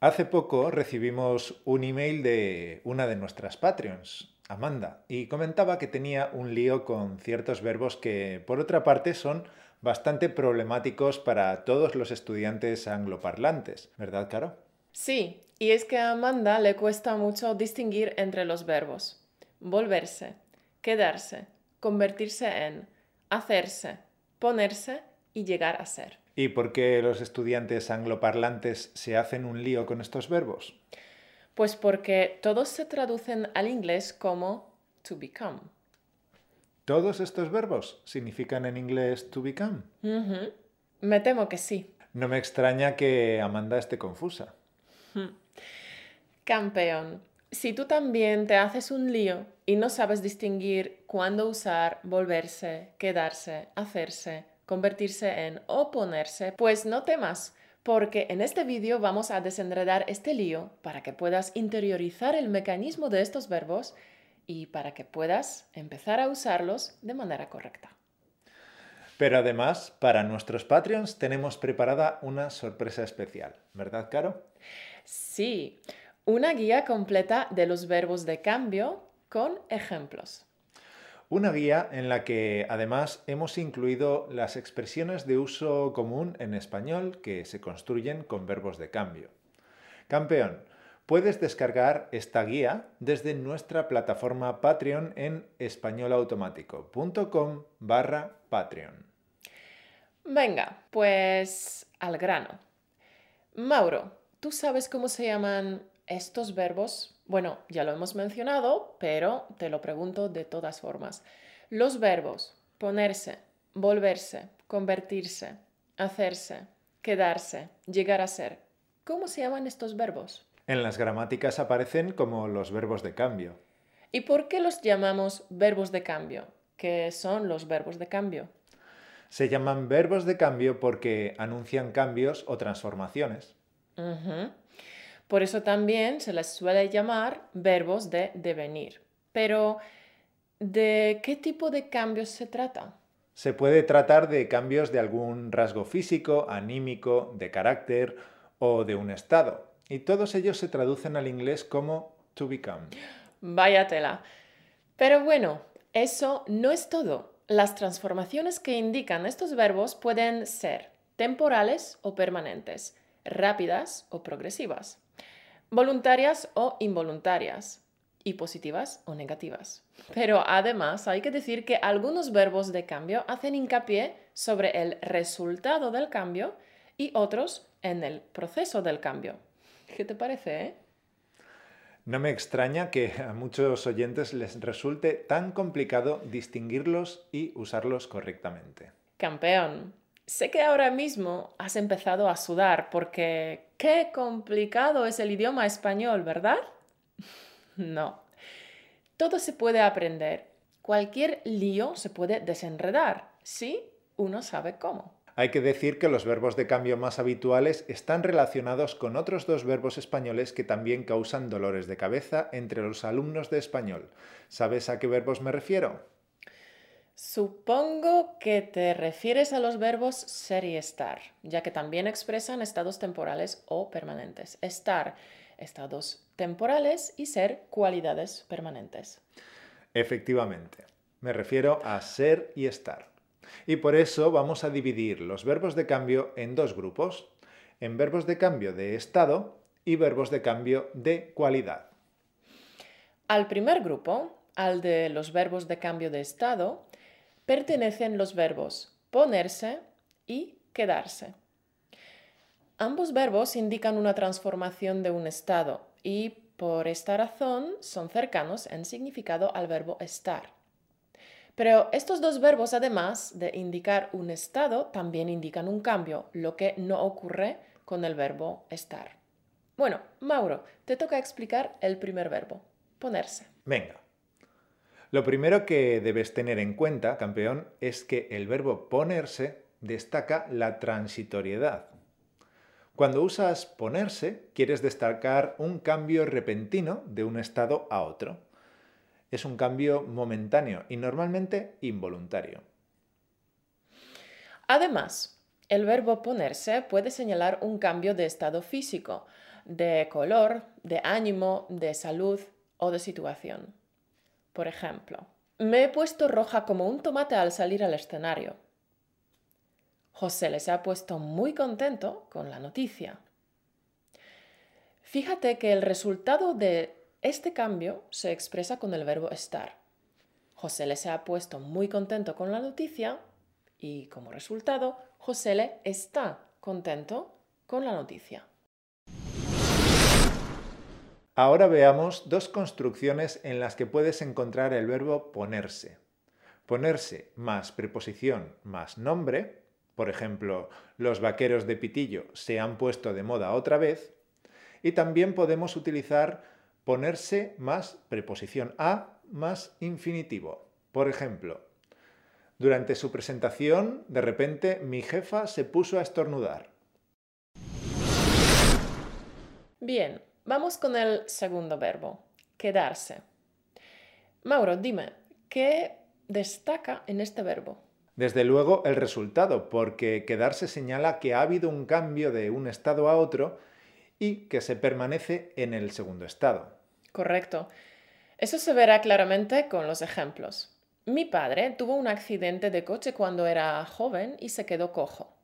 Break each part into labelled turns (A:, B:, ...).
A: Hace poco recibimos un email de una de nuestras Patreons, Amanda, y comentaba que tenía un lío con ciertos verbos que, por otra parte, son bastante problemáticos para todos los estudiantes angloparlantes, ¿verdad, Caro?
B: Sí, y es que a Amanda le cuesta mucho distinguir entre los verbos. Volverse, quedarse, convertirse en, hacerse, ponerse y llegar a ser.
A: ¿Y por qué los estudiantes angloparlantes se hacen un lío con estos verbos?
B: Pues porque todos se traducen al inglés como to become.
A: ¿Todos estos verbos significan en inglés to become?
B: Me temo que sí.
A: No me extraña que Amanda esté confusa.
B: Campeón, si tú también te haces un lío y no sabes distinguir cuándo usar volverse, quedarse, hacerse, convertirse en o ponerse, pues no temas, porque en este vídeo vamos a desenredar este lío para que puedas interiorizar el mecanismo de estos verbos y para que puedas empezar a usarlos de manera correcta.
A: Pero además, para nuestros Patreons tenemos preparada una sorpresa especial, ¿verdad, Caro?
B: Sí, una guía completa de los verbos de cambio con ejemplos.
A: Una guía en la que además hemos incluido las expresiones de uso común en español que se construyen con verbos de cambio. Campeón, puedes descargar esta guía desde nuestra plataforma Patreon en españolautomático.com barra Patreon.
B: Venga, pues al grano. Mauro, ¿tú sabes cómo se llaman estos verbos, bueno, ya lo hemos mencionado, pero te lo pregunto de todas formas. Los verbos ponerse, volverse, convertirse, hacerse, quedarse, llegar a ser. ¿Cómo se llaman estos verbos?
A: En las gramáticas aparecen como los verbos de cambio.
B: ¿Y por qué los llamamos verbos de cambio? ¿Qué son los verbos de cambio?
A: Se llaman verbos de cambio porque anuncian cambios o transformaciones.
B: Por eso también se les suele llamar verbos de devenir. Pero, ¿de qué tipo de cambios se trata?
A: Se puede tratar de cambios de algún rasgo físico, anímico, de carácter o de un estado. Y todos ellos se traducen al inglés como to become.
B: Vaya tela. Pero bueno, eso no es todo. Las transformaciones que indican estos verbos pueden ser temporales o permanentes, rápidas o progresivas voluntarias o involuntarias y positivas o negativas. Pero además hay que decir que algunos verbos de cambio hacen hincapié sobre el resultado del cambio y otros en el proceso del cambio. ¿Qué te parece? Eh?
A: No me extraña que a muchos oyentes les resulte tan complicado distinguirlos y usarlos correctamente.
B: Campeón, Sé que ahora mismo has empezado a sudar porque qué complicado es el idioma español, ¿verdad? No. Todo se puede aprender. Cualquier lío se puede desenredar, si uno sabe cómo.
A: Hay que decir que los verbos de cambio más habituales están relacionados con otros dos verbos españoles que también causan dolores de cabeza entre los alumnos de español. ¿Sabes a qué verbos me refiero?
B: Supongo que te refieres a los verbos ser y estar, ya que también expresan estados temporales o permanentes. Estar, estados temporales y ser, cualidades permanentes.
A: Efectivamente, me refiero a ser y estar. Y por eso vamos a dividir los verbos de cambio en dos grupos, en verbos de cambio de estado y verbos de cambio de cualidad.
B: Al primer grupo, al de los verbos de cambio de estado, pertenecen los verbos ponerse y quedarse. Ambos verbos indican una transformación de un estado y por esta razón son cercanos en significado al verbo estar. Pero estos dos verbos, además de indicar un estado, también indican un cambio, lo que no ocurre con el verbo estar. Bueno, Mauro, te toca explicar el primer verbo, ponerse.
A: Venga. Lo primero que debes tener en cuenta, campeón, es que el verbo ponerse destaca la transitoriedad. Cuando usas ponerse, quieres destacar un cambio repentino de un estado a otro. Es un cambio momentáneo y normalmente involuntario.
B: Además, El verbo ponerse puede señalar un cambio de estado físico, de color, de ánimo, de salud o de situación. Por ejemplo, me he puesto roja como un tomate al salir al escenario. José les ha puesto muy contento con la noticia. Fíjate que el resultado de este cambio se expresa con el verbo estar. José le se ha puesto muy contento con la noticia y como resultado, José le está contento con la noticia.
A: Ahora veamos dos construcciones en las que puedes encontrar el verbo ponerse. Ponerse más preposición más nombre, por ejemplo, los vaqueros de Pitillo se han puesto de moda otra vez, y también podemos utilizar ponerse más preposición a más infinitivo. Por ejemplo, durante su presentación, de repente, mi jefa se puso a estornudar.
B: Bien, vamos con el segundo verbo, quedarse. Mauro, dime, ¿qué destaca en este verbo?
A: Desde luego el resultado, porque quedarse señala que ha habido un cambio de un estado a otro y que se permanece en el segundo estado.
B: Correcto. Eso se verá claramente con los ejemplos. Mi padre tuvo un accidente de coche cuando era joven y se quedó cojo.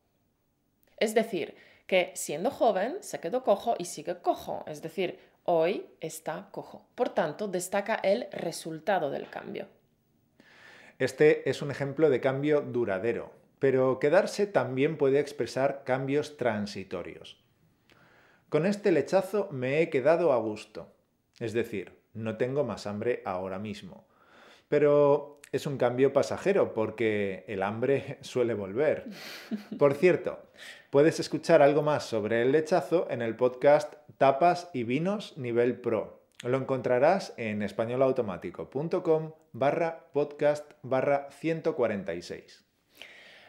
B: Es decir, que siendo joven se quedó cojo y sigue cojo, es decir, hoy está cojo. Por tanto, destaca el resultado del cambio.
A: Este es un ejemplo de cambio duradero, pero quedarse también puede expresar cambios transitorios. Con este lechazo me he quedado a gusto, es decir, no tengo más hambre ahora mismo. Pero es un cambio pasajero porque el hambre suele volver. Por cierto, puedes escuchar algo más sobre el lechazo en el podcast Tapas y Vinos Nivel Pro. Lo encontrarás en españolautomático.com barra podcast barra 146.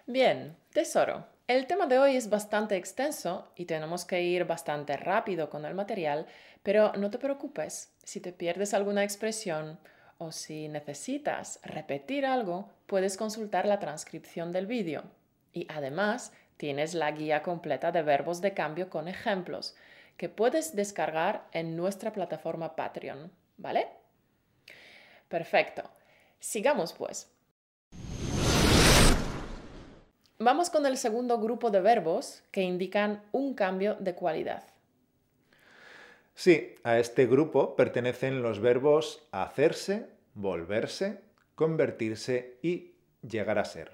B: Bien, tesoro. El tema de hoy es bastante extenso y tenemos que ir bastante rápido con el material, pero no te preocupes si te pierdes alguna expresión o si necesitas repetir algo, puedes consultar la transcripción del vídeo. Y además tienes la guía completa de verbos de cambio con ejemplos que puedes descargar en nuestra plataforma Patreon, ¿vale? Perfecto. Sigamos pues. Vamos con el segundo grupo de verbos que indican un cambio de cualidad.
A: Sí, a este grupo pertenecen los verbos hacerse, volverse, convertirse y llegar a ser.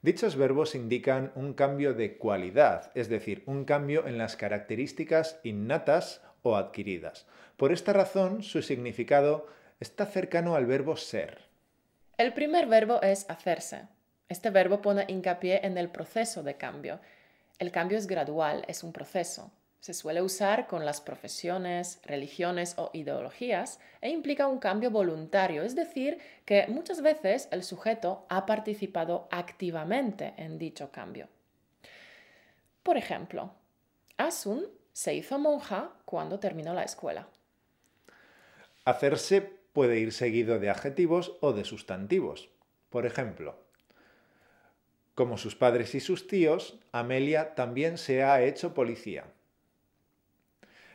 A: Dichos verbos indican un cambio de cualidad, es decir, un cambio en las características innatas o adquiridas. Por esta razón, su significado está cercano al verbo ser.
B: El primer verbo es hacerse. Este verbo pone hincapié en el proceso de cambio. El cambio es gradual, es un proceso. Se suele usar con las profesiones, religiones o ideologías e implica un cambio voluntario, es decir, que muchas veces el sujeto ha participado activamente en dicho cambio. Por ejemplo, Asun se hizo monja cuando terminó la escuela.
A: Hacerse puede ir seguido de adjetivos o de sustantivos. Por ejemplo, como sus padres y sus tíos, Amelia también se ha hecho policía.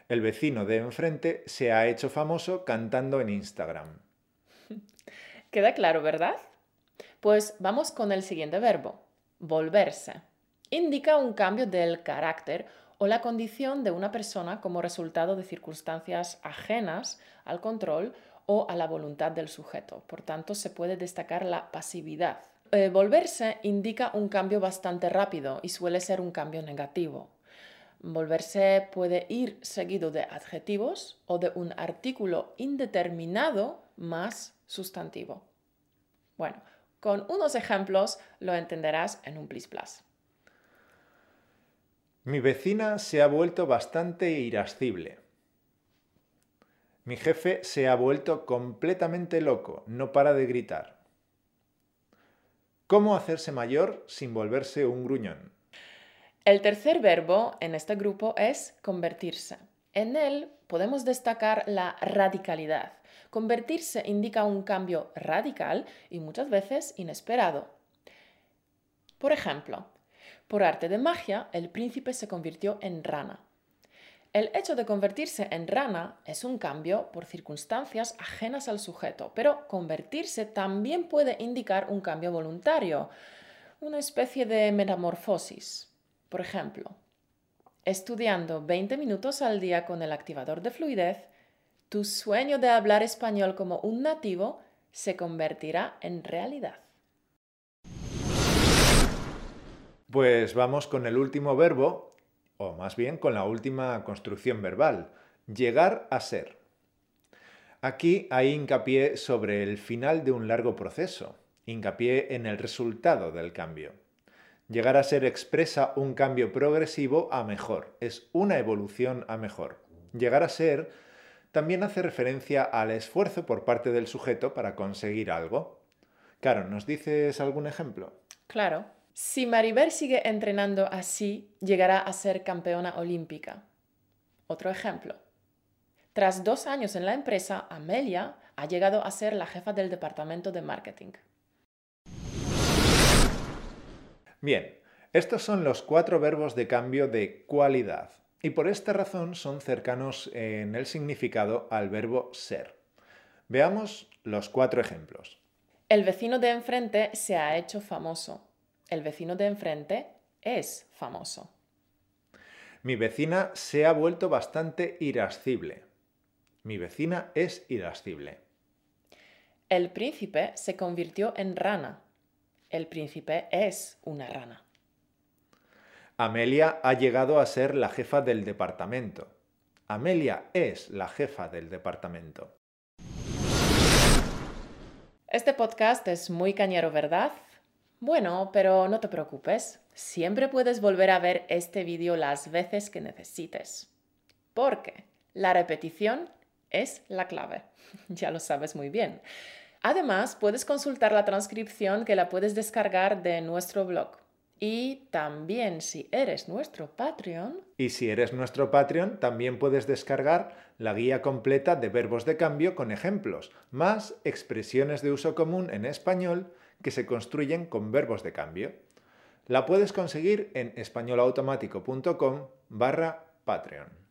A: El vecino de enfrente se ha hecho famoso cantando en Instagram.
B: Queda claro, ¿verdad? Pues vamos con el siguiente verbo, volverse. Indica un cambio del carácter o la condición de una persona como resultado de circunstancias ajenas al control o a la voluntad del sujeto. Por tanto, se puede destacar la pasividad. Eh, volverse indica un cambio bastante rápido y suele ser un cambio negativo. Volverse puede ir seguido de adjetivos o de un artículo indeterminado más sustantivo. Bueno, con unos ejemplos lo entenderás en un plis plus.
A: Mi vecina se ha vuelto bastante irascible. Mi jefe se ha vuelto completamente loco, no para de gritar. ¿Cómo hacerse mayor sin volverse un gruñón?
B: El tercer verbo en este grupo es convertirse. En él podemos destacar la radicalidad. Convertirse indica un cambio radical y muchas veces inesperado. Por ejemplo, Por arte de magia, el príncipe se convirtió en rana. El hecho de convertirse en rana es un cambio por circunstancias ajenas al sujeto, pero convertirse también puede indicar un cambio voluntario, una especie de metamorfosis. Por ejemplo, estudiando 20 minutos al día con el activador de fluidez, tu sueño de hablar español como un nativo se convertirá en realidad.
A: Pues vamos con el último verbo, o más bien con la última construcción verbal, llegar a ser. Aquí hay hincapié sobre el final de un largo proceso, hincapié en el resultado del cambio. Llegar a ser expresa un cambio progresivo a mejor, es una evolución a mejor. Llegar a ser también hace referencia al esfuerzo por parte del sujeto para conseguir algo. Claro, ¿nos dices algún ejemplo?
B: Claro. Si Maribel sigue entrenando así, llegará a ser campeona olímpica. Otro ejemplo. Tras dos años en la empresa, Amelia ha llegado a ser la jefa del departamento de marketing.
A: Bien, estos son los cuatro verbos de cambio de cualidad y por esta razón son cercanos en el significado al verbo ser. Veamos los cuatro ejemplos.
B: El vecino de enfrente se ha hecho famoso. El vecino de enfrente es famoso.
A: Mi vecina se ha vuelto bastante irascible. Mi vecina es irascible.
B: El príncipe se convirtió en rana. El príncipe es una rana.
A: Amelia ha llegado a ser la jefa del departamento. Amelia es la jefa del departamento.
B: Este podcast es muy cañero, ¿verdad? Bueno, pero no te preocupes. Siempre puedes volver a ver este vídeo las veces que necesites. Porque la repetición es la clave. ya lo sabes muy bien. Además, puedes consultar la transcripción que la puedes descargar de nuestro blog y también si eres nuestro Patreon.
A: Y si eres nuestro Patreon, también puedes descargar la guía completa de verbos de cambio con ejemplos, más expresiones de uso común en español que se construyen con verbos de cambio. La puedes conseguir en españolautomático.com barra Patreon.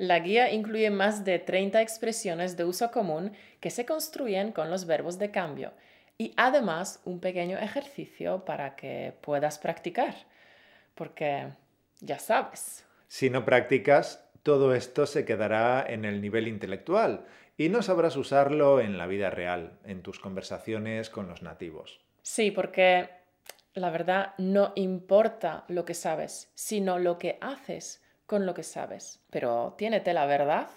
B: La guía incluye más de 30 expresiones de uso común que se construyen con los verbos de cambio y además un pequeño ejercicio para que puedas practicar, porque ya sabes.
A: Si no practicas, todo esto se quedará en el nivel intelectual y no sabrás usarlo en la vida real, en tus conversaciones con los nativos.
B: Sí, porque la verdad no importa lo que sabes, sino lo que haces con lo que sabes. Pero tiénete la verdad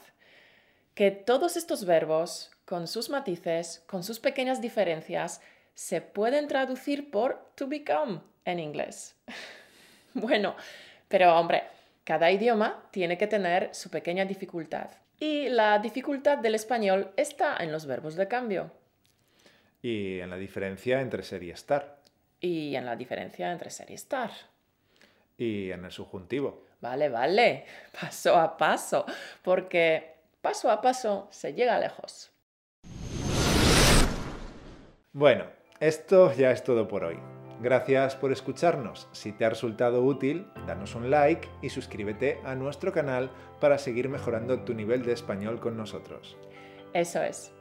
B: que todos estos verbos con sus matices, con sus pequeñas diferencias, se pueden traducir por to become en inglés. bueno, pero hombre, cada idioma tiene que tener su pequeña dificultad. Y la dificultad del español está en los verbos de cambio.
A: Y en la diferencia entre ser y estar.
B: Y en la diferencia entre ser y estar.
A: Y en el subjuntivo.
B: Vale, vale, paso a paso, porque paso a paso se llega lejos.
A: Bueno, esto ya es todo por hoy. Gracias por escucharnos. Si te ha resultado útil, danos un like y suscríbete a nuestro canal para seguir mejorando tu nivel de español con nosotros.
B: Eso es.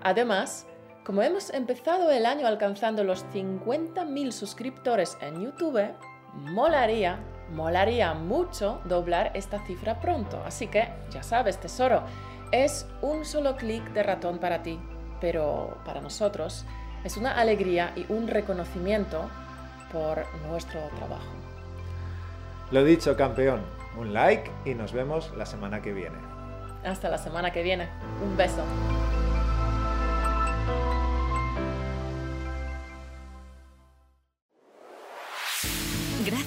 B: Además, como hemos empezado el año alcanzando los 50.000 suscriptores en YouTube, molaría, molaría mucho doblar esta cifra pronto. Así que, ya sabes, tesoro, es un solo clic de ratón para ti, pero para nosotros es una alegría y un reconocimiento por nuestro trabajo.
A: Lo dicho, campeón, un like y nos vemos la semana que viene.
B: Hasta la semana que viene. Un beso.